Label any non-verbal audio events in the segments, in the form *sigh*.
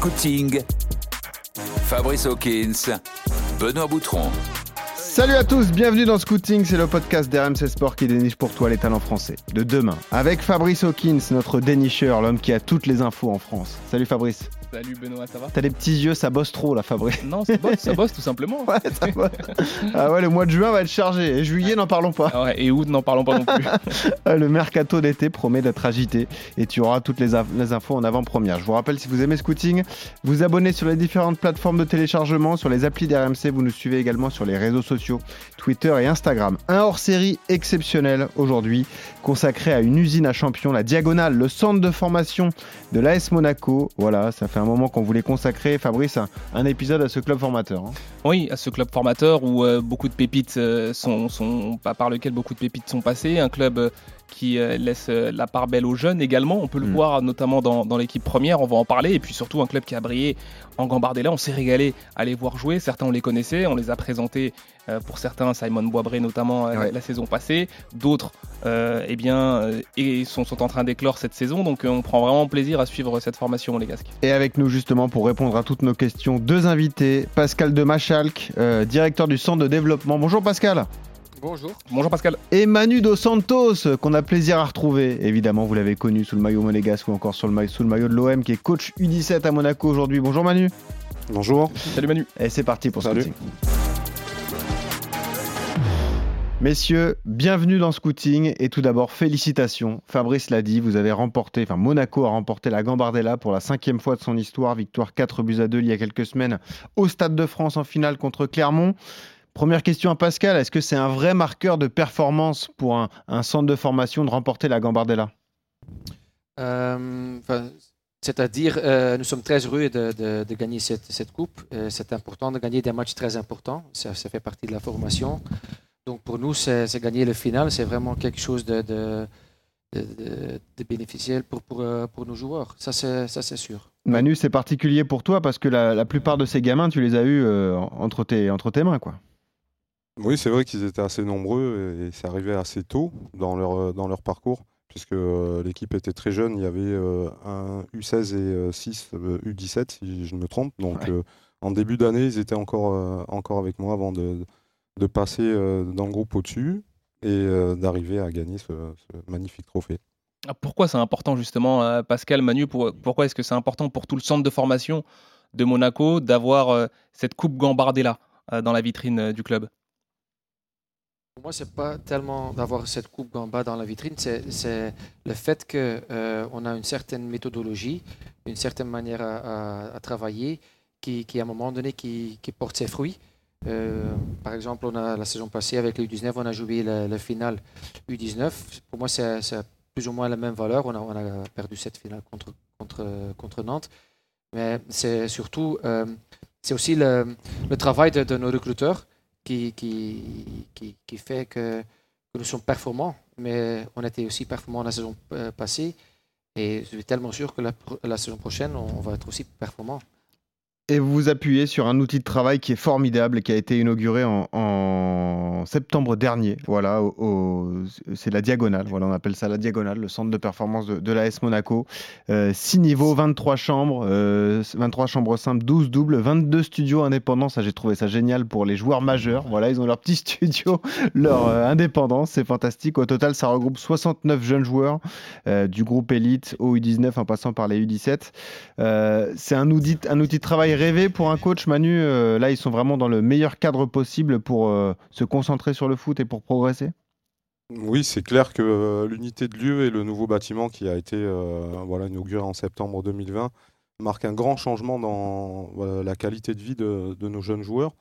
Scouting, Fabrice Hawkins, Benoît Boutron. Salut à tous, bienvenue dans Scouting, c'est le podcast d'RMC Sport qui déniche pour toi les talents français de demain. Avec Fabrice Hawkins, notre dénicheur, l'homme qui a toutes les infos en France. Salut Fabrice. Salut Benoît, ça va? T'as des petits yeux, ça bosse trop là, Fabrice. Non, ça bosse, ça bosse tout simplement. Ouais, ça bosse. Ah ouais, le mois de juin va être chargé. Et juillet, n'en parlons pas. Ah ouais, et août, n'en parlons pas non plus. *laughs* Ah, Le mercato d'été promet d'être agité et tu auras toutes les, les infos en avant-première. Je vous rappelle, si vous aimez Scouting, vous abonnez sur les différentes plateformes de téléchargement, sur les applis d'RMC, vous nous suivez également sur les réseaux sociaux, Twitter et Instagram. Un hors-série exceptionnel aujourd'hui, consacré à une usine à champions, la Diagonale, le centre de formation de l'AS Monaco. Voilà, ça fait un moment qu'on voulait consacrer, Fabrice, un, un épisode à ce club formateur. hein. Oui, à ce club formateur où euh, beaucoup de pépites euh, sont, par lequel beaucoup de pépites sont passées, un club euh, qui laisse la part belle aux jeunes également. On peut le Mm. voir notamment dans, dans l'équipe première, on va en parler. Et puis surtout un club qui a brillé en Gambardella. On s'est régalé à les voir jouer. Certains on les connaissait, on les a présentés pour certains, Simon Boisbré notamment euh, Ouais. la saison passée. D'autres, euh, eh bien, euh, et sont, sont en train d'éclore cette saison. Donc euh, on prend vraiment plaisir à suivre cette formation les Gasques. Et avec nous justement pour répondre à toutes nos questions, deux invités, Pascal de Machalc, euh, directeur du centre de développement. Bonjour Pascal. Bonjour. Bonjour Pascal. Et Manu Dos Santos, qu'on a plaisir à retrouver. Évidemment, vous l'avez connu sous le maillot monégasque ou encore sur le maillot, sous le maillot de l'OM, qui est coach U17 à Monaco aujourd'hui. Bonjour Manu. Bonjour. Salut Manu. Et c'est parti pour Salut. Scouting. Messieurs, bienvenue dans Scouting et tout d'abord félicitations. Fabrice l'a dit, vous avez remporté, enfin Monaco a remporté la Gambardella pour la cinquième fois de son histoire, victoire 4 buts à 2 il y a quelques semaines au Stade de France en finale contre Clermont. Première question à Pascal, est-ce que c'est un vrai marqueur de performance pour un, centre de formation de remporter la Gambardella? Euh, C'est-à-dire, euh, nous sommes très heureux de, gagner cette, coupe. Euh, c'est important de gagner des matchs très importants. Ça fait partie de la formation. Donc pour nous, c'est gagner le final. C'est vraiment quelque chose de, de, de, de- de bénéficiel pour, pour, euh, pour nos joueurs. Ça, c'est sûr. Manu, c'est particulier pour toi parce que la, la plupart de ces gamins, tu les as eus euh, entre, tes, entre tes mains. quoi. Oui, c'est vrai qu'ils étaient assez nombreux et c'est arrivé assez tôt dans leur, euh, dans leur parcours, puisque euh, l'équipe était très jeune. Il y avait euh, un U16 et 6 U17, si je ne me trompe. Donc, Ouais. euh, en début d'année, ils étaient encore, euh, encore avec moi avant de, de passer euh, dans le groupe au-dessus et euh, d'arriver à gagner ce, ce magnifique trophée. Ah, Pourquoi c'est important justement, euh, Pascal, Manu, pour- pourquoi est-ce que c'est important pour tout le centre de formation de Monaco d'avoir euh, cette coupe Gambardella euh, dans la vitrine euh, du club? Pour moi, c'est pas tellement d'avoir cette coupe Gamba dans la vitrine, c'est le fait qu'on a une certaine méthodologie, une certaine manière à, à- à travailler qui, qui, à un moment donné, qui, qui porte ses fruits. Euh, par exemple, on a, la saison passée, avec le U19, on a joué le, le final U19. Pour moi, c'est plus ou moins la même valeur. On a, perdu cette finale contre, Nantes. Mais c'est surtout, euh, c'est aussi le, travail de, nos recruteurs qui, fait que, nous sommes performants. Mais on était aussi performants la saison euh, passée. Et je suis tellement sûr que la, la saison prochaine, on va être aussi performants. Et vous vous appuyez sur un outil de travail qui est formidable et qui a été inauguré en, septembre dernier. Voilà, c'est la diagonale. Voilà, on appelle ça la diagonale, le centre de performance de, de l'AS Monaco. 6 niveaux, 23 chambres, euh, 23 chambres simples, 12 doubles, 22 studios indépendants. Ça, j'ai trouvé ça génial pour les joueurs majeurs. Voilà, ils ont leur petit *laughs* studio, leur euh, indépendance. C'est fantastique. Au total, ça regroupe 69 jeunes joueurs euh, du groupe élite au U19 en passant par les U17. Euh, c'est un outil, un outil de travail rêvé pour un coach, Manu. Euh, là, ils sont vraiment dans le meilleur cadre possible pour euh, se concentrer sur le foot et pour progresser? Oui, c'est clair que euh, l'unité de lieu et le nouveau bâtiment qui a été voilà, inauguré en septembre 2020 marquent un grand changement dans la qualité de vie de, nos jeunes joueurs.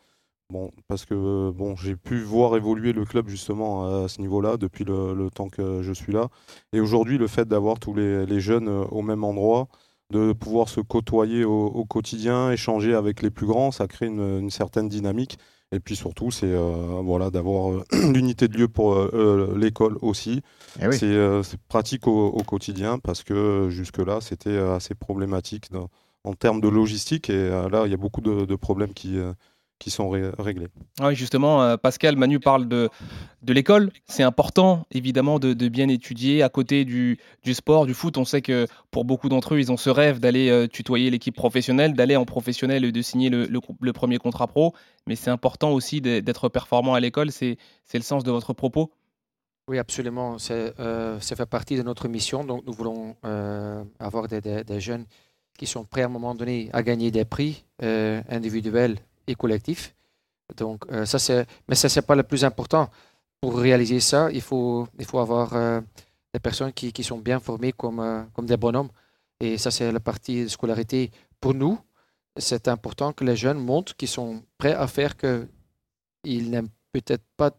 Bon, parce que bon, j'ai pu voir évoluer le club justement à ce niveau-là depuis le, temps que je suis là. Et aujourd'hui, le fait d'avoir tous les, jeunes au même endroit, de pouvoir se côtoyer au, au quotidien, échanger avec les plus grands, ça crée une, une certaine dynamique. Et puis surtout, c'est euh, voilà, d'avoir euh, *clears throat* l'unité de lieu pour euh, l'école aussi. Eh oui. C'est pratique au, au quotidien parce que jusque-là, c'était assez problématique dans- en termes de logistique. Et là, il y a beaucoup de, de problèmes qui, qui sont réglés. Oui, justement, euh, Pascal, Manu parle de, de l'école. C'est important, évidemment, de, bien étudier à côté du, du, sport, du foot. On sait que pour beaucoup d'entre eux, ils ont ce rêve d'aller euh, tutoyer l'équipe professionnelle, d'aller en professionnel et de signer le, le, premier contrat pro. Mais c'est important aussi d'être performant à l'école. C'est le sens de votre propos oui, absolument. Euh, ça fait partie de notre mission. Donc, nous voulons avoir des, des, jeunes qui sont prêts à un moment donné à gagner des prix individuels et collectif. Donc, euh, ça, c'est, mais ça, c'est pas le plus important. Pour réaliser ça, il faut, il faut avoir euh, des personnes qui, qui, sont bien formées comme, euh, comme des bonhommes. Et ça, c'est la partie de scolarité. Pour nous, c'est important que les jeunes montrent qu'ils sont prêts à faire que ils n'aiment peut-être pas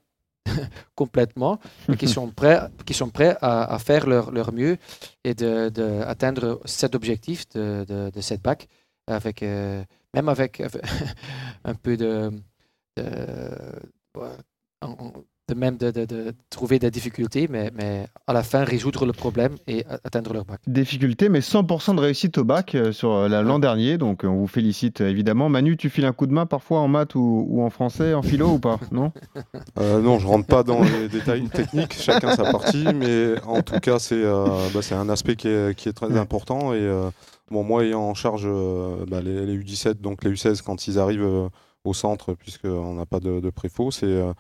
*laughs* complètement, mais qu'ils sont prêts, sont prêts à, faire leur, leur, mieux et d'atteindre de, atteindre cet objectif de, de, de cette bac avec même avec *laughs* un peu de, de, même de, trouver des difficultés, mais, mais, à la fin résoudre le problème et atteindre leur bac. Difficulté, mais 100% de réussite au bac euh, sur euh, l'an dernier, donc on vous félicite évidemment. Manu, tu files un coup de main parfois en maths ou, en français, en philo ou pas *laughs* Non? Euh, Non, je rentre pas dans les détails techniques, chacun sa partie, mais en tout cas c'est bah, un aspect qui est, qui est très important. Et Bon, moi ayant en charge euh, bah, les, U17, donc les U16 quand ils arrivent euh, au centre, puisqu'on n'a pas de, de préfaux, c'est euh,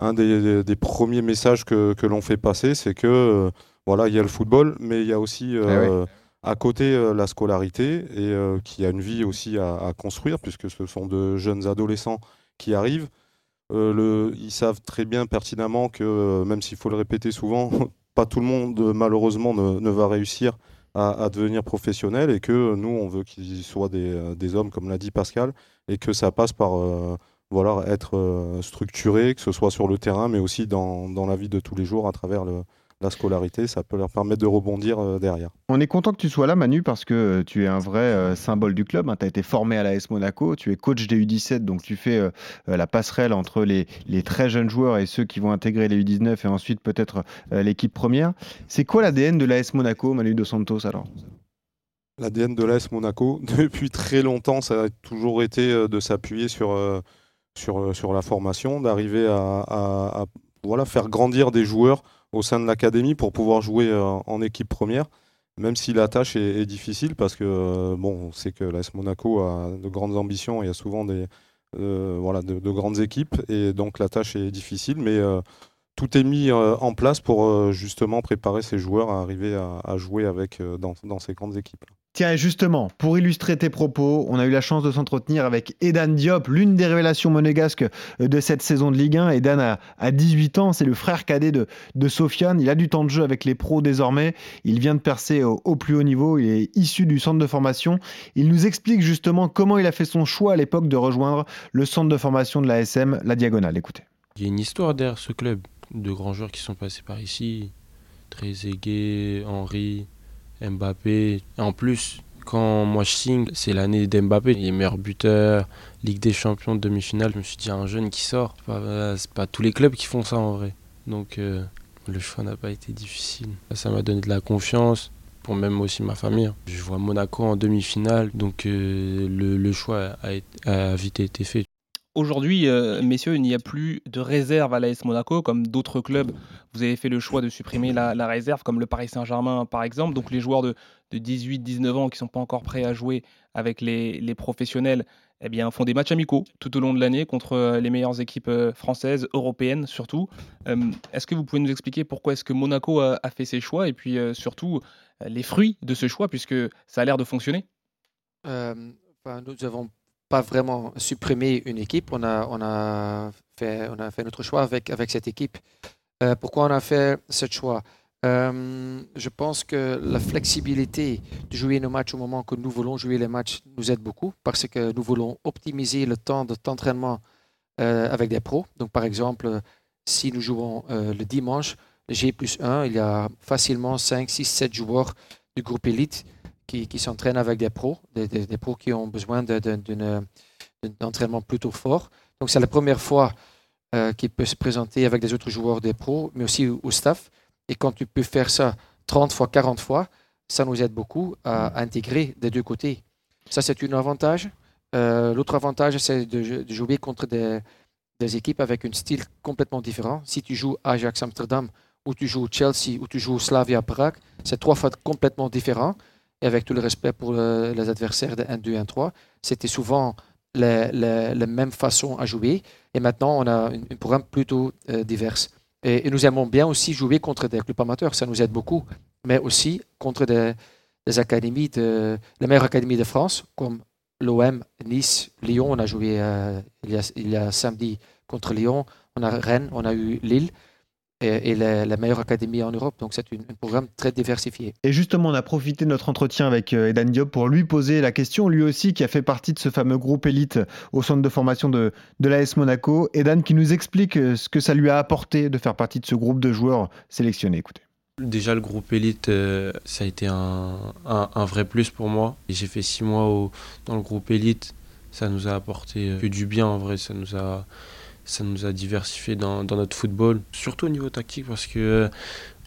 un des, premiers messages que, l'on fait passer, c'est que voilà, il y a le football, mais il y a aussi eh à côté la scolarité et qui a une vie aussi à, construire, puisque ce sont de jeunes adolescents qui arrivent. Le, ils savent très bien pertinemment que, même s'il faut le répéter souvent, *laughs* pas tout le monde malheureusement ne va réussir à, devenir professionnel et que nous, on veut qu'ils soient des, euh, des, hommes, comme l'a dit Pascal, et que ça passe par euh, voilà, être euh, structuré, que ce soit sur le terrain, mais aussi dans, dans la vie de tous les jours à travers le, la scolarité, ça peut leur permettre de rebondir euh, derrière. On est content que tu sois là, Manu, parce que euh, tu es un vrai symbole du club. Hein. Tu as été formé à l'AS Monaco, tu es coach des U17, donc tu fais la passerelle entre les, les, très jeunes joueurs et ceux qui vont intégrer les U19 et ensuite peut-être l'équipe première. C'est quoi l'ADN de l'AS Monaco, Manu Dos Santos, alors? L'ADN de l'AS Monaco, *laughs* depuis très longtemps, ça a toujours été de s'appuyer sur, sur, sur la formation, d'arriver à, voilà, faire grandir des joueurs au sein de l'académie pour pouvoir jouer euh, en équipe première, même si la tâche est, difficile parce que euh, bon, on sait que l'AS Monaco a de grandes ambitions, il y a souvent euh, de, grandes équipes et donc la tâche est difficile, mais tout est mis en place pour justement préparer ces joueurs à arriver à, jouer avec, dans, dans, ces grandes équipes. Tiens, justement, pour illustrer tes propos, on a eu la chance de s'entretenir avec Edan Diop, l'une des révélations monégasques de cette saison de Ligue 1. Edan a, 18 ans, c'est le frère cadet de, de, Sofiane. Il a du temps de jeu avec les pros désormais. Il vient de percer au, plus haut niveau. Il est issu du centre de formation. Il nous explique justement comment il a fait son choix à l'époque de rejoindre le centre de formation de la SM, la Diagonale. Écoutez. Il y a une histoire derrière ce club de grands joueurs qui sont passés par ici. Trezeguet, Henri, Mbappé. En plus, quand moi je signe, c'est l'année d'Mbappé. Il est meilleur buteur, Ligue des Champions, demi-finale. Je me suis dit, un jeune qui sort, c'est pas, tous les clubs qui font ça en vrai. Donc euh, le choix n'a pas été difficile. Ça m'a donné de la confiance pour même aussi ma famille. Je vois Monaco en demi-finale, donc euh, le, choix a, vite été fait. Aujourd'hui, euh, messieurs, il n'y a plus de réserve à l'AS Monaco, comme d'autres clubs. Vous avez fait le choix de supprimer la, réserve, comme le Paris Saint-Germain par exemple. Donc les joueurs de, 18-19 ans qui ne sont pas encore prêts à jouer avec les, professionnels eh bien, font des matchs amicaux tout au long de l'année contre euh, les meilleures équipes euh, françaises, européennes surtout. est-ce que vous pouvez nous expliquer pourquoi est-ce que Monaco a, fait ces choix et puis surtout les fruits de ce choix, puisque ça a l'air de fonctionner? Nous avons pas vraiment supprimer une équipe. On a, on a, fait, on a fait notre choix avec, avec cette équipe. Euh, pourquoi on a fait ce choix? Euh, Je pense que la flexibilité de jouer nos matchs au moment que nous voulons jouer les matchs nous aide beaucoup parce que nous voulons optimiser le temps d'entraînement euh, avec des pros. Donc, par exemple, si nous jouons le dimanche, G plus 1, il y a facilement 5, 6, 7 joueurs du groupe élite qui, s'entraînent avec des pros, des, pros qui ont besoin d'un entraînement plutôt fort. Donc c'est la première fois euh, qu'il peut se présenter avec des autres joueurs des pros, mais aussi au, staff. Et quand tu peux faire ça 30 fois, 40 fois, ça nous aide beaucoup à, intégrer des deux côtés. Ça, c'est un avantage. Euh, l'autre avantage, c'est de, jouer contre des, équipes avec un style complètement différent. Si tu joues Ajax Amsterdam, ou tu joues Chelsea, ou tu joues Slavia Prague, c'est trois fois complètement différent. Et avec tout le respect pour les adversaires de 1, 2, 1, 3, c'était souvent la même façon à jouer. Et maintenant, on a un, programme plutôt euh, divers. Et, nous aimons bien aussi jouer contre des clubs amateurs, ça nous aide beaucoup, mais aussi contre des, académies, les meilleures académies de France, comme l'OM, Nice, Lyon. On a joué euh, il, y a, samedi contre Lyon, on a Rennes, on a eu Lille et, la, meilleure académie en Europe. Donc c'est un, programme très diversifié. Et justement, on a profité de notre entretien avec euh, Edan Diop pour lui poser la question, lui aussi qui a fait partie de ce fameux groupe élite au centre de formation de, de l'AS Monaco. Edan qui nous explique euh, ce que ça lui a apporté de faire partie de ce groupe de joueurs sélectionnés. Écoutez. Déjà, le groupe élite, euh, ça a été un, un, vrai plus pour moi. J'ai fait six mois dans le groupe élite. Ça nous a apporté que du bien en vrai. Ça nous a ça nous a diversifié dans, dans, notre football, surtout au niveau tactique parce que euh,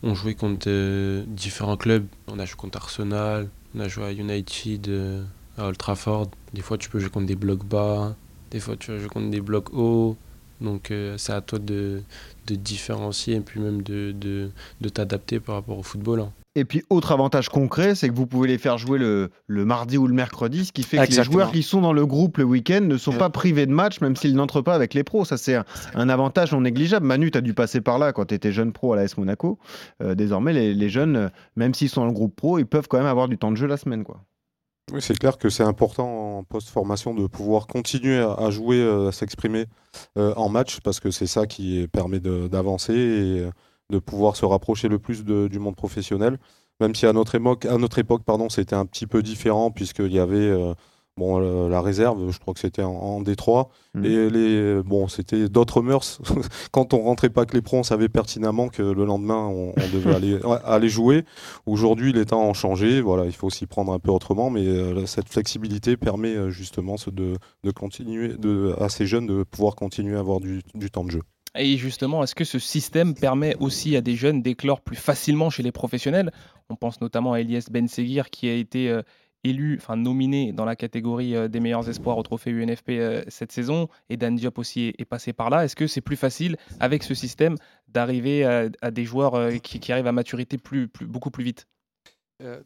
on jouait contre euh, différents clubs. On a joué contre Arsenal, on a joué à United, euh, à Old Trafford. Des fois, tu peux jouer contre des blocs bas, des fois, tu vas jouer contre des blocs hauts. Donc, c'est à toi de, de, différencier et puis même de, de, de t'adapter par rapport au football. Hein. Et puis, autre avantage concret, c'est que vous pouvez les faire jouer le, le, mardi ou le mercredi, ce qui fait que les joueurs qui sont dans le groupe le week-end ne sont pas privés de match, même s'ils n'entrent pas avec les pros. Ça, c'est un, avantage non négligeable. Manu, tu as dû passer par là quand tu étais jeune pro à l'AS Monaco. Euh, désormais, les, les, jeunes, même s'ils sont dans le groupe pro, ils peuvent quand même avoir du temps de jeu la semaine. Quoi. Oui, c'est clair que c'est important en post-formation de pouvoir continuer à, jouer, euh, à s'exprimer euh, en match, parce que c'est ça qui permet d'avancer et de pouvoir se rapprocher le plus du monde professionnel. Même si à notre époque, à notre époque pardon, c'était un petit peu différent, puisqu'il y avait euh, bon, la réserve, je crois que c'était en, Détroit, mmh. et les, bon, c'était d'autres mœurs. *laughs* Quand on rentrait pas avec les pros, on savait pertinemment que le lendemain, on, devait aller, *laughs* aller jouer. Aujourd'hui, les temps ont changé, voilà, il faut s'y prendre un peu autrement, mais euh, cette flexibilité permet euh, justement de, de continuer, de, à ces jeunes de pouvoir continuer à avoir du temps de jeu. Et justement, est-ce que ce système permet aussi à des jeunes d'éclore plus facilement chez les professionnels? On pense notamment à Elias Ben Seguir qui a été euh, élu, enfin nominé dans la catégorie euh, des meilleurs espoirs au trophée UNFP euh, cette saison, et Dan Diop aussi est, passé par là. Est-ce que c'est plus facile avec ce système d'arriver à, des joueurs qui, arrivent à maturité beaucoup plus vite?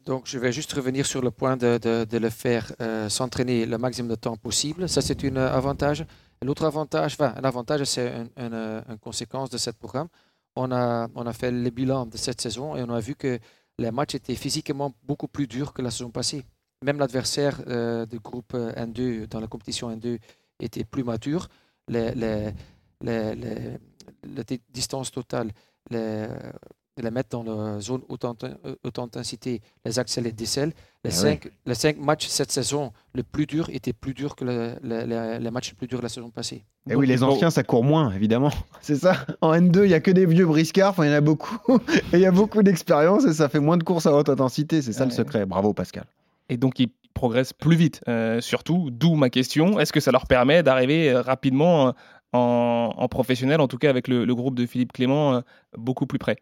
Donc, je vais juste revenir sur le point de, de le faire s'entraîner le maximum de temps possible. Ça, c'est un avantage. L'autre avantage, enfin, un avantage, c'est une, conséquence de ce programme. On a, on a fait le bilan de cette saison et on a vu que les matchs étaient physiquement beaucoup plus durs que la saison passée. Même l'adversaire euh, du groupe N2 dans la compétition N2 était plus mature. Les, les, les, les distances totales, les, les mettre dans la zone haute, intensité, les accélérés des Les, ah cinq, les cinq matchs cette saison, le plus dur était plus dur que les matchs les plus durs de la saison passée. Et eh oui, les anciens, ça court moins, évidemment. *laughs* C'est ça. En N2, il n'y a que des vieux briscards, il y en a beaucoup. *laughs* et il y a beaucoup d'expérience et ça fait moins de courses à haute intensité. C'est ça le secret. Bravo, Pascal. Et donc, ils progressent plus vite, euh, surtout. D'où ma question. Est-ce que ça leur permet d'arriver euh, rapidement en, en, professionnel, en tout cas avec le, le groupe de Philippe Clément, euh, beaucoup plus près?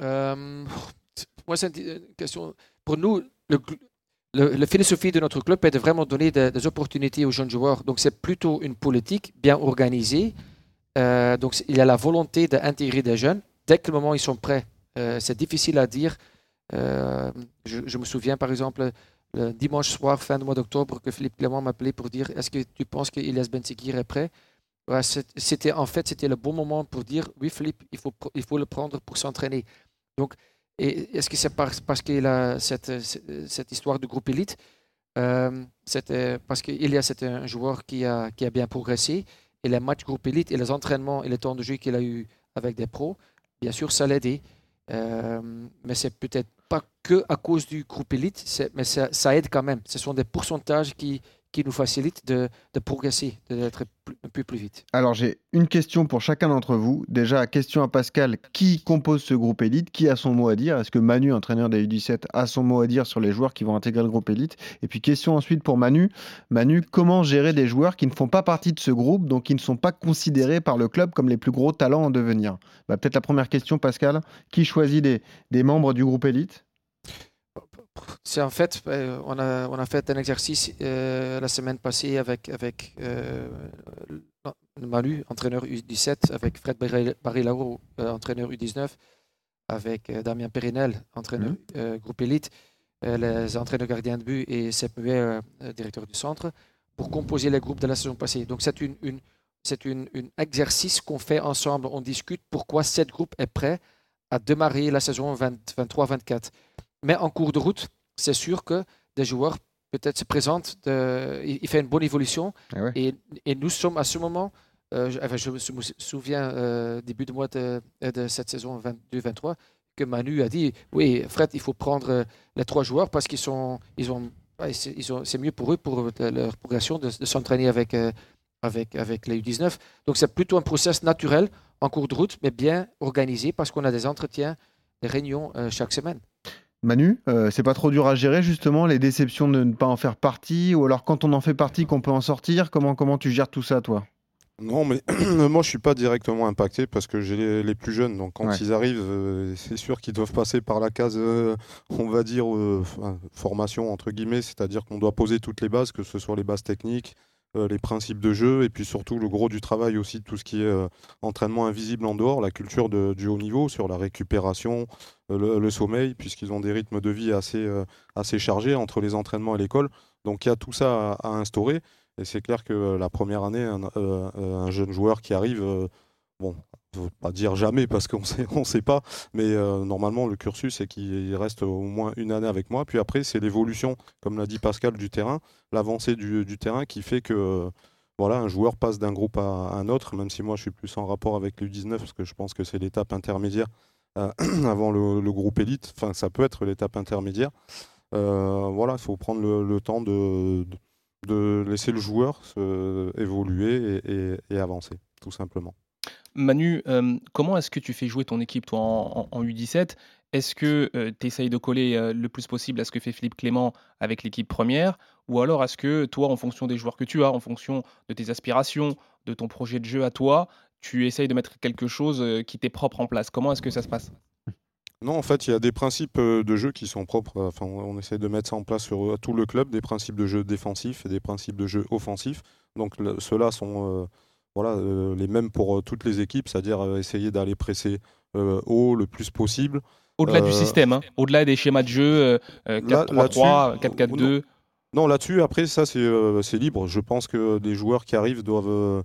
Euh, moi, c'est une question. Pour nous, le, la philosophie de notre club est de vraiment donner des, opportunités aux jeunes joueurs. Donc, c'est plutôt une politique bien organisée. Euh, donc, il y a la volonté d'intégrer des jeunes. Dès que le moment ils sont prêts, euh, c'est difficile à dire. je, me souviens, par exemple, le dimanche soir, fin du mois d'octobre, que Philippe Clément m'appelait pour dire Est-ce que tu penses qu'Ilias Bensekir est prêt? C'était en fait c'était le bon moment pour dire oui Philippe il faut il faut le prendre pour s'entraîner donc, est-ce que c'est parce, qu'il a cette, cette, histoire de groupe élite euh, Parce qu'il y a un joueur qui a, qui a bien progressé et les matchs groupe élite et les entraînements et les temps de jeu qu'il a eu avec des pros, bien sûr, ça l'a aidé. Euh, mais c'est peut-être pas que à cause du groupe élite, mais ça, aide quand même. Ce sont des pourcentages qui, qui nous facilite de, progresser, d'être plus vite. Alors j'ai une question pour chacun d'entre vous. Déjà, question à Pascal, qui compose ce groupe élite Qui a son mot à dire? Est-ce que Manu, entraîneur des U17, a son mot à dire sur les joueurs qui vont intégrer le groupe élite Et puis question ensuite pour Manu. Manu, comment gérer des joueurs qui ne font pas partie de ce groupe, donc qui ne sont pas considérés par le club comme les plus gros talents en devenir? Bah, Peut-être la première question, Pascal. Qui choisit des, des membres du groupe élite c'est en fait, euh, on a, on a fait un exercice euh, la semaine passée avec, avec euh, Manu, entraîneur U17, avec Fred Barilao, entraîneur U19, avec Damien Périnel, entraîneur mhm. groupe élite, les entraîneurs gardiens de but et Sepp Muet, directeur du centre, pour composer les groupes de la saison passée. Donc c'est une, une c'est un exercice qu'on fait ensemble. On discute pourquoi cette groupe est prêt à démarrer la saison 23-24. Mais en cours de route, c'est sûr que des joueurs peut-être se présentent, de, il, fait une bonne évolution. Ah et, et, nous sommes à ce moment, euh, je, me souviens euh, début de mois de, de cette saison 22-23, que Manu a dit, oui Fred, il faut prendre euh, les trois joueurs parce qu'ils sont, ils ont, ils ont, c'est mieux pour eux, pour leur progression, de, s'entraîner avec, avec, avec les U19. Donc c'est plutôt un process naturel en cours de route, mais bien organisé parce qu'on a des entretiens, des réunions chaque semaine. Manu, euh, c'est pas trop dur à gérer justement les déceptions de ne pas en faire partie ou alors quand on en fait partie qu'on peut en sortir comment, comment tu gères tout ça toi? Non, mais *clears throat* moi je suis pas directement impacté parce que j'ai les, plus jeunes. Donc quand ils arrivent, euh, c'est sûr qu'ils doivent passer par la case, euh, on va dire, formation entre guillemets, c'est-à-dire qu'on doit poser toutes les bases, que ce soit les bases techniques, les principes de jeu et puis surtout le gros du travail aussi, tout ce qui est euh, entraînement invisible en dehors, la culture du haut niveau sur la récupération, euh, le, sommeil, puisqu'ils ont des rythmes de vie assez, assez chargés entre les entraînements et l'école. Donc il y a tout ça à, instaurer. Et c'est clair que la première année, un, jeune joueur qui arrive, bon, pas dire jamais parce qu'on *laughs* sait, on sait pas, mais euh, normalement le cursus c'est qu'il reste au moins une année avec moi. Puis après c'est l'évolution, comme l'a dit Pascal, du terrain, l'avancée du, terrain qui fait que voilà un joueur passe d'un groupe à, un autre. Même si moi je suis plus en rapport avec l'U19 parce que je pense que c'est l'étape intermédiaire euh, *clears throat* avant le, groupe élite. Enfin ça peut être l'étape intermédiaire. Euh, voilà, il faut prendre le, temps de, de, laisser le joueur évoluer et avancer, tout simplement. Manu, comment est-ce que tu fais jouer ton équipe, toi, en, U17 Est-ce que tu essayes de coller le plus possible à ce que fait Philippe Clément avec l'équipe première? Ou alors est-ce que toi, en fonction des joueurs que tu as, en fonction de tes aspirations, de ton projet de jeu à toi, tu essayes de mettre quelque chose qui t'est propre en place? Comment est-ce que ça se passe? Non, en fait, il y a des principes de jeu qui sont propres. On essaie de mettre ça en place sur tout le club, des principes de jeu défensifs et des principes de jeu offensifs. Donc, ceux-là sont voilà, euh, les mêmes pour euh, toutes les équipes, c'est-à-dire euh, essayer d'aller presser haut le plus possible. Au-delà du système, hein. au-delà des schémas de jeu 4-3-3, 4-4-2. Non, là-dessus, après, ça, c'est libre. Je pense que des joueurs qui arrivent doivent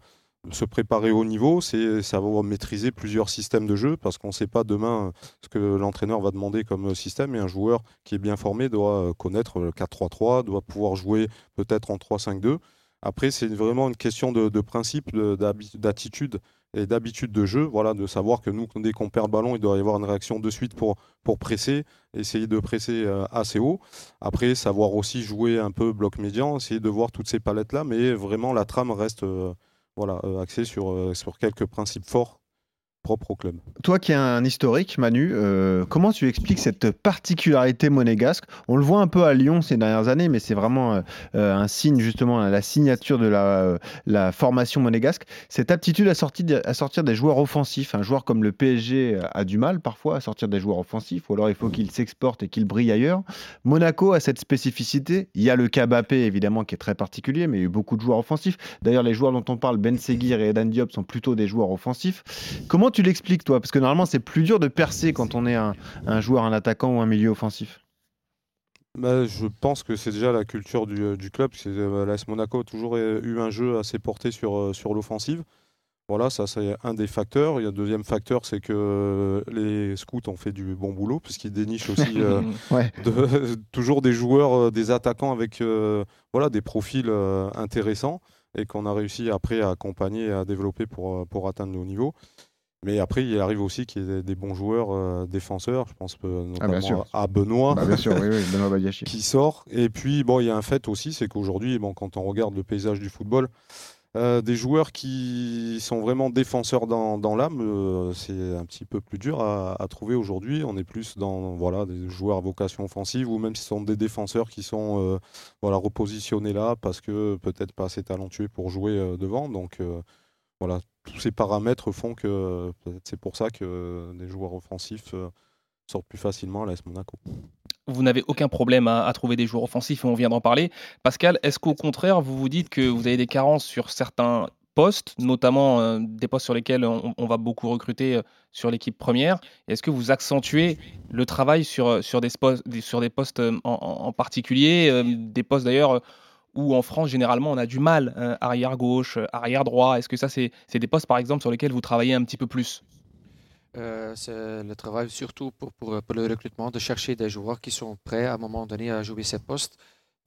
se préparer au niveau, c'est savoir maîtriser plusieurs systèmes de jeu, parce qu'on ne sait pas demain ce que l'entraîneur va demander comme système, et un joueur qui est bien formé doit connaître le 4-3-3, doit pouvoir jouer peut-être en 3-5-2. Après, c'est vraiment une question de, principe, d'attitude et d'habitude de jeu. Voilà, de savoir que nous, dès qu'on perd le ballon, il doit y avoir une réaction de suite pour, pour presser, essayer de presser euh, assez haut. Après, savoir aussi jouer un peu bloc médian, essayer de voir toutes ces palettes-là, mais vraiment la trame reste euh, voilà, euh, axée sur, sur quelques principes forts propre club. Toi qui as un historique, Manu, euh, comment tu expliques cette particularité monégasque? On le voit un peu à Lyon ces dernières années, mais c'est vraiment euh, euh, un signe, justement, la signature de la, la formation monégasque. Cette aptitude à sortir, à sortir des joueurs offensifs. Un joueur comme le PSG a du mal parfois à sortir des joueurs offensifs, ou alors il faut qu'il s'exporte et qu'il brille ailleurs. Monaco a cette spécificité. Il y a le Kabapé, évidemment, qui est très particulier, mais il y a eu beaucoup de joueurs offensifs. D'ailleurs, les joueurs dont on parle, Ben Seguir et Edan Diop, sont plutôt des joueurs offensifs. Comment tu l'expliques, toi Parce que normalement, c'est plus dur de percer quand on est un, joueur, un attaquant ou un milieu offensif. Bah, je pense que c'est déjà la culture du, euh, club. Euh, L'AS Monaco a toujours eu un jeu assez porté sur, euh, sur l'offensive. Voilà, ça c'est un des facteurs. Il y a un deuxième facteur, c'est que les scouts ont fait du bon boulot, puisqu'ils dénichent aussi *laughs* *laughs* toujours des joueurs, des attaquants avec voilà, des profils intéressants et qu'on a réussi après à accompagner et à développer pour, pour atteindre le haut niveau. Mais après, il arrive aussi qu'il y ait des bons joueurs euh, défenseurs. Je pense ah, notamment à Benoît, bah, Benoît *laughs* qui sort. Et puis, bon, il y a un fait aussi, c'est qu'aujourd'hui, bon, quand on regarde le paysage du football, euh, des joueurs qui sont vraiment défenseurs dans, dans l'âme, euh, c'est un petit peu plus dur à, trouver aujourd'hui. On est plus dans voilà, des joueurs à vocation offensive ou même si ce sont des défenseurs qui sont voilà, repositionnés là parce que peut-être pas assez talentueux pour jouer devant. Donc voilà, tous ces paramètres font que c'est pour ça que des joueurs offensifs euh, sortent plus facilement à l'AS Monaco. vous n'avez aucun problème à, trouver des joueurs offensifs on vient d'en parler. Pascal, est-ce qu'au contraire, vous vous dites que vous avez des carences sur certains postes, notamment euh, des postes sur lesquels on, va beaucoup recruter euh, sur l'équipe première? Est-ce que vous accentuez le travail sur, sur, des, sur des postes en, particulier, des postes d'ailleurs où en France, généralement, on a du mal, euh, arrière gauche, euh, arrière droit Est-ce que ça, c'est des postes, par exemple, sur lesquels vous travaillez un petit peu plus? Euh, c'est le travail surtout pour, pour, le recrutement, de chercher des joueurs qui sont prêts à un moment donné à jouer ces postes.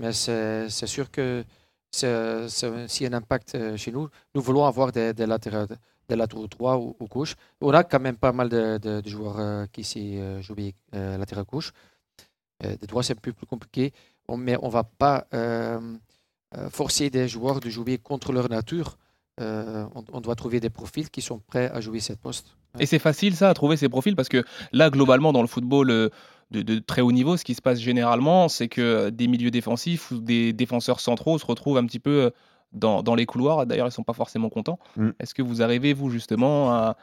Mais c'est sûr que c'est aussi un impact euh, chez nous. Nous voulons avoir des, des latéraux, droits ou, ou gauche. On a quand même pas mal de, de- de joueurs euh, qui euh, jouer euh, latéral gauche. Euh, des droits, c'est un peu plus compliqué. Mais on ne va pas euh, euh, forcer des joueurs de jouer contre leur nature. Euh, on, on doit trouver des profils qui sont prêts à jouer cette poste. Et c'est facile ça à trouver ces profils parce que là globalement dans le football euh, de, de très haut niveau, ce qui se passe généralement, c'est que euh, des milieux défensifs ou des défenseurs centraux se retrouvent un petit peu euh, dans, dans les couloirs. D'ailleurs, ils sont pas forcément contents. Mm. Est-ce que vous arrivez vous justement à,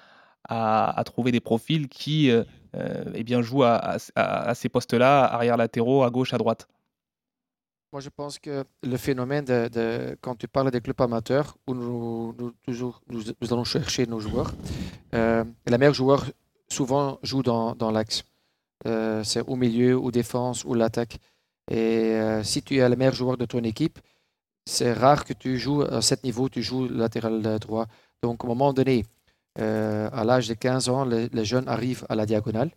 à- à trouver des profils qui euh, euh, eh bien jouent à, à- à- à ces postes-là, arrière latéraux, à gauche, à droite? Moi, je pense que le phénomène de, quand tu parles des clubs amateurs, où nous, toujours, nous, allons chercher nos joueurs, euh, les meilleurs souvent jouent dans, dans l'axe. Euh, c'est au milieu, ou défense, ou l'attaque. Et euh, si tu es le meilleur joueur de ton équipe, c'est rare que tu joues à ce niveau, tu joues latéral droit. Donc, à un moment donné, euh, à l'âge de 15 ans, les jeunes arrivent à la diagonale.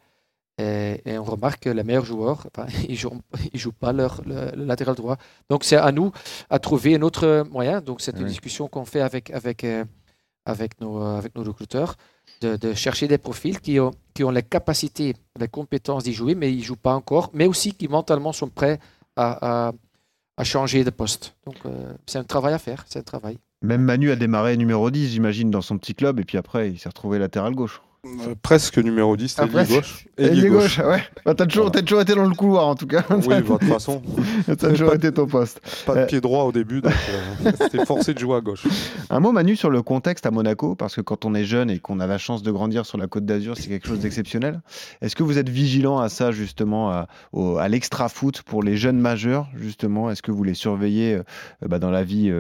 Et, et on remarque que les meilleurs joueurs, enfin, *laughs* ils ne jouent, pas leur, le, le latéral droit. Donc c'est à nous à trouver un autre moyen. Donc c'est une discussion qu'on fait avec, avec, euh, avec, nos, euh, avec nos recruteurs, de, de chercher des profils qui ont, qui ont les capacités, les compétences d'y jouer, mais ils ne jouent pas encore, mais aussi qui mentalement sont prêts à, à, à changer de poste. Donc euh, c'est un travail à faire, c'est un travail. Même Manu a démarré numéro 10, j'imagine, dans son petit club, et puis après, il s'est retrouvé latéral gauche. Euh, presque numéro 10, Ah, ailier gauche. Ailier gauche, ouais. Bah, t'as toujours, Voilà. t'as toujours été dans le couloir, en tout cas. Oui, bah, de toute façon, *laughs* a toujours été ton poste. pas de Euh. pied droit au début, donc euh, *laughs* c'était forcé de jouer à gauche. Un mot, Manu, sur le contexte à Monaco, parce que quand on est jeune et qu'on a la chance de grandir sur la Côte d'Azur, c'est quelque chose d'exceptionnel. Est-ce que vous êtes vigilant à ça, justement, à, l'extra-foot pour les jeunes majeurs, justement? Est-ce que vous les surveillez euh, bah, dans, la vie,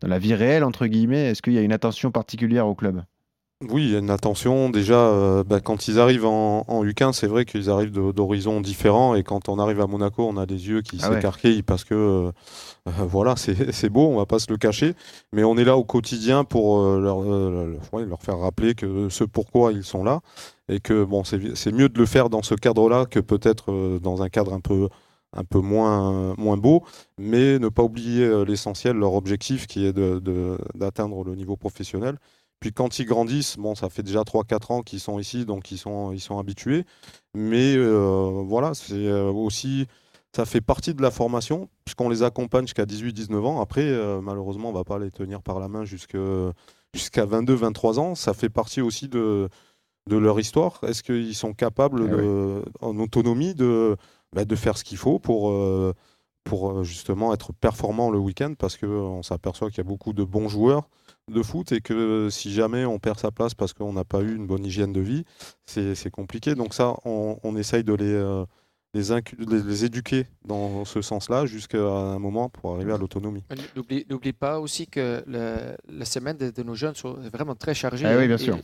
dans la vie réelle, entre guillemets? Est-ce qu'il y a une attention particulière au club? Oui, il y a une attention. Déjà, euh, bah, quand ils arrivent en, en U15, c'est vrai qu'ils arrivent de- d'horizons différents. Et quand on arrive à Monaco, on a des yeux qui Ah ouais. s'écarquillent parce que euh, euh, voilà, c'est *laughs* beau, on va pas se le cacher. Mais on est là au quotidien pour leur, leur- ouais, leur faire rappeler que ce pourquoi ils sont là. Et que bon, c'est mieux de le faire dans ce cadre-là que peut-être dans un cadre un peu, un peu moins, moins beau. Mais ne pas oublier l'essentiel, leur objectif qui est de- de- d'atteindre le niveau professionnel. Puis quand ils grandissent, bon, ça fait déjà 3-4 ans qu'ils sont ici, donc ils sont, ils sont habitués. Mais euh, voilà, c'est euh, aussi, ça fait partie de la formation, puisqu'on les accompagne jusqu'à 18-19 ans. Après, euh, malheureusement, on ne va pas les tenir par la main jusqu'à 22-23 ans. Ça fait partie aussi de, de leur histoire. Est-ce qu'ils sont capables, Eh de- en autonomie, de, bah, de faire ce qu'il faut pour, euh, pour justement être performant le week-end? Parce qu'on s'aperçoit qu'il y a beaucoup de bons joueurs de foot et que si jamais on perd sa place parce qu'on n'a pas eu une bonne hygiène de vie, c'est c'est compliqué. Donc ça, on, on essaye de les, euh, les, les- les éduquer dans ce sens-là jusqu'à un moment pour arriver à l'autonomie. N'oublie n'oublie pas aussi que le- la semaine de, de nos jeunes sont vraiment très chargées. Ah oui, bien Il- sûr.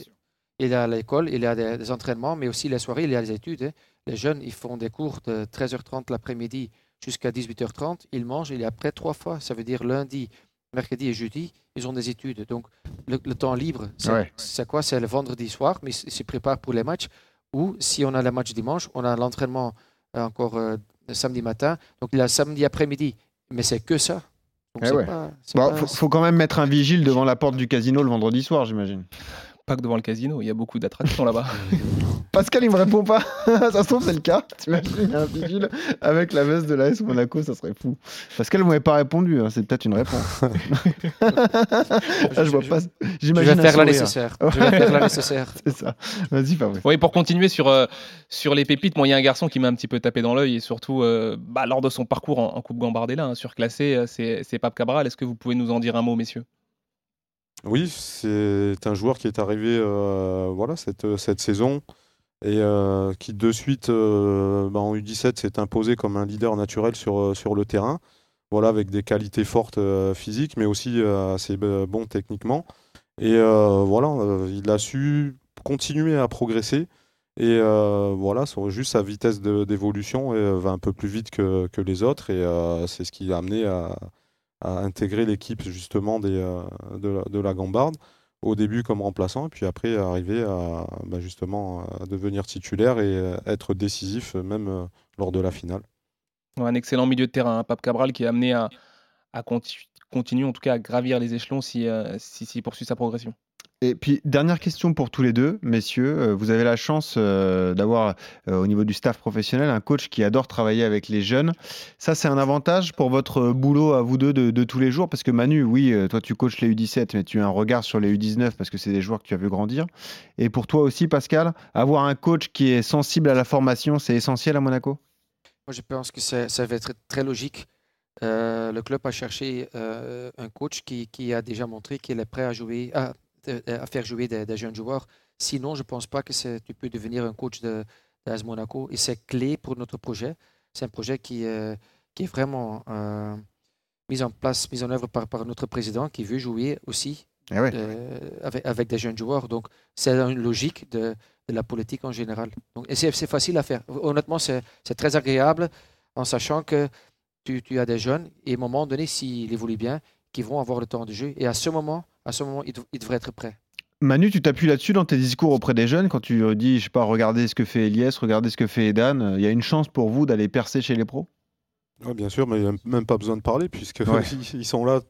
Il y a l'école, il y a des, des entraînements, mais aussi les soirées, il y a les études. hein. Les jeunes, ils font des cours de 13h30 l'après-midi jusqu'à 18h30. Ils mangent, et après trois fois, ça veut dire lundi, mercredi et jeudi, ils ont des études. Donc, le, le temps libre, c'est Ouais. quoi? C'est le vendredi soir, mais ils se préparent pour les matchs. Ou si on a le match dimanche, on a l'entraînement euh, encore euh, le samedi matin. Donc, il y a samedi après-midi, mais c'est que ça. Eh ouais. Bon, pas- faut, faut quand même mettre un vigile devant la porte du casino le vendredi soir, j'imagine. Pas que devant le casino, il y a beaucoup d'attractions là-bas. *laughs* *laughs* Pascal, il me répond pas. *laughs* ça se trouve, c'est le cas. T'imagines, un vigile avec la veste de l'AS Monaco, ça serait fou. Pascal, vous m'avez pas répondu. hein, C'est peut-être une réponse. Ah, je vois pas. Je J'imagine vais un faire la nécessaire. Je vais faire la nécessaire. C'est ça. Vas-y, Fabrice. Oui, pour continuer sur, euh, sur les pépites, moi, il y a un garçon qui m'a un petit peu tapé dans l'œil et surtout, euh, bah, lors de son parcours en, en Coupe Gambardella, hein, surclassé, euh, c'est c'est Pape Cabral. Est-ce que vous pouvez nous en dire un mot, messieurs? Oui, c'est un joueur qui est arrivé euh, voilà, cette, cette saison et euh, qui de suite euh, bah, en U17 s'est imposé comme un leader naturel sur, euh, sur le terrain. Voilà, avec des qualités fortes physiques, mais aussi assez bon techniquement. Et voilà, il a su continuer à progresser. Et voilà, juste sa vitesse d'évolution va un peu plus vite que, que les autres. Et c'est ce qui l'a amené à, à intégrer l'équipe justement des, de, la, de la Gambarde au début comme remplaçant, et puis après arriver à bah, justement devenir titulaire et euh, être décisif euh, même euh, lors de la finale. Un excellent milieu de terrain, hein, Pape Cabral, qui est amené à, continuer en tout cas à gravir les échelons si, si, si poursuit sa progression. Et puis, dernière question pour tous les deux, messieurs. Euh, vous avez la chance euh, d'avoir, euh, au niveau du staff professionnel, un coach qui adore travailler avec les jeunes. Ça, c'est un avantage pour votre boulot à vous deux de, tous les jours? Parce que Manu, oui, toi, tu coaches les U17, mais tu as un regard sur les U19 parce que c'est des joueurs que tu as vu grandir. Et pour toi aussi, Pascal, avoir un coach qui est sensible à la formation, c'est essentiel à Monaco? Moi, je pense que ça va être très logique. le club a cherché un coach qui, a déjà montré qu'il est prêt à jouer, à faire jouer des, jeunes joueurs. Sinon, je ne pense pas que tu peux devenir un coach de, de Monaco. Et c'est clé pour notre projet. C'est un projet qui, euh, qui est vraiment euh, mis en place, mis en œuvre par, par notre président qui veut jouer aussi eh avec, avec, des jeunes joueurs. Donc, c'est une logique de, de, la politique en général. Donc, et c'est facile à faire. Honnêtement, c'est très agréable en sachant que tu, tu, as des jeunes et à un moment donné, s'ils évoluent bien, qui vont avoir le temps de jeu. Et à ce moment, à ce moment, il, devrait être prêt. Manu, tu t'appuies là-dessus dans tes discours auprès des jeunes quand tu dis, je sais pas, regardez ce que fait Elias, regardez ce que fait Edan. Il y a une chance pour vous d'aller percer chez les pros? Oui, bien sûr, mais il n'y a même pas besoin de parler puisqu'ils *laughs* sont là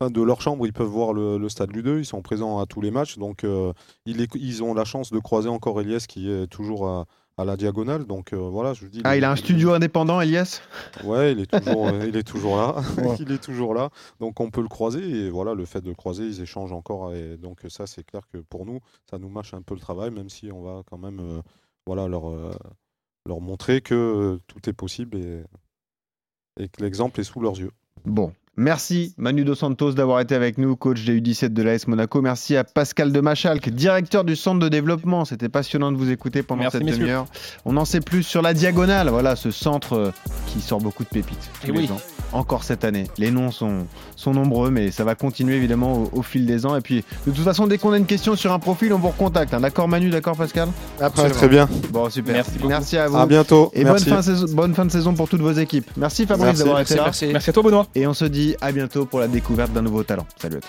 de leur chambre, ils peuvent voir le, stade Lu2, ils sont présents à tous les matchs, donc euh, ils, ont la chance de croiser encore Elias qui est toujours à, à la diagonale. Donc euh, voilà, je dis. Ah, il a un studio indépendant, Elias? Ouais, il est toujours, *laughs* euh, il est toujours là. *laughs* il est toujours là. Donc on peut le croiser. Et voilà, le fait de le croiser, ils échangent encore. Et donc ça, c'est clair que pour nous, ça nous mâche un peu le travail, même si on va quand même euh, voilà, leur, leur montrer que tout est possible et, et que l'exemple est sous leurs yeux. Bon, Merci Manu Dos Santos d'avoir été avec nous, coach des U17 de l'AS Monaco. Merci à Pascal de Machalc, directeur du centre de développement. C'était passionnant de vous écouter pendant cette demi-heure. On en sait plus sur la diagonale, voilà ce centre euh, qui sort beaucoup de pépites tous les ans. Encore cette année. Les noms sont, sont nombreux, mais ça va continuer évidemment au, fil des ans. Et puis, de toute façon, dès qu'on a une question sur un profil, on vous recontacte. Hein. D'accord Manu, d'accord Pascal? Absolument. Très bien. Bon, super. Merci, à vous. À bientôt. Et bonne fin, bonne fin, de saison pour toutes vos équipes. Merci Fabrice d'avoir été là. Merci. merci à toi Benoît. Et on se dit à bientôt pour la découverte d'un nouveau talent. Salut.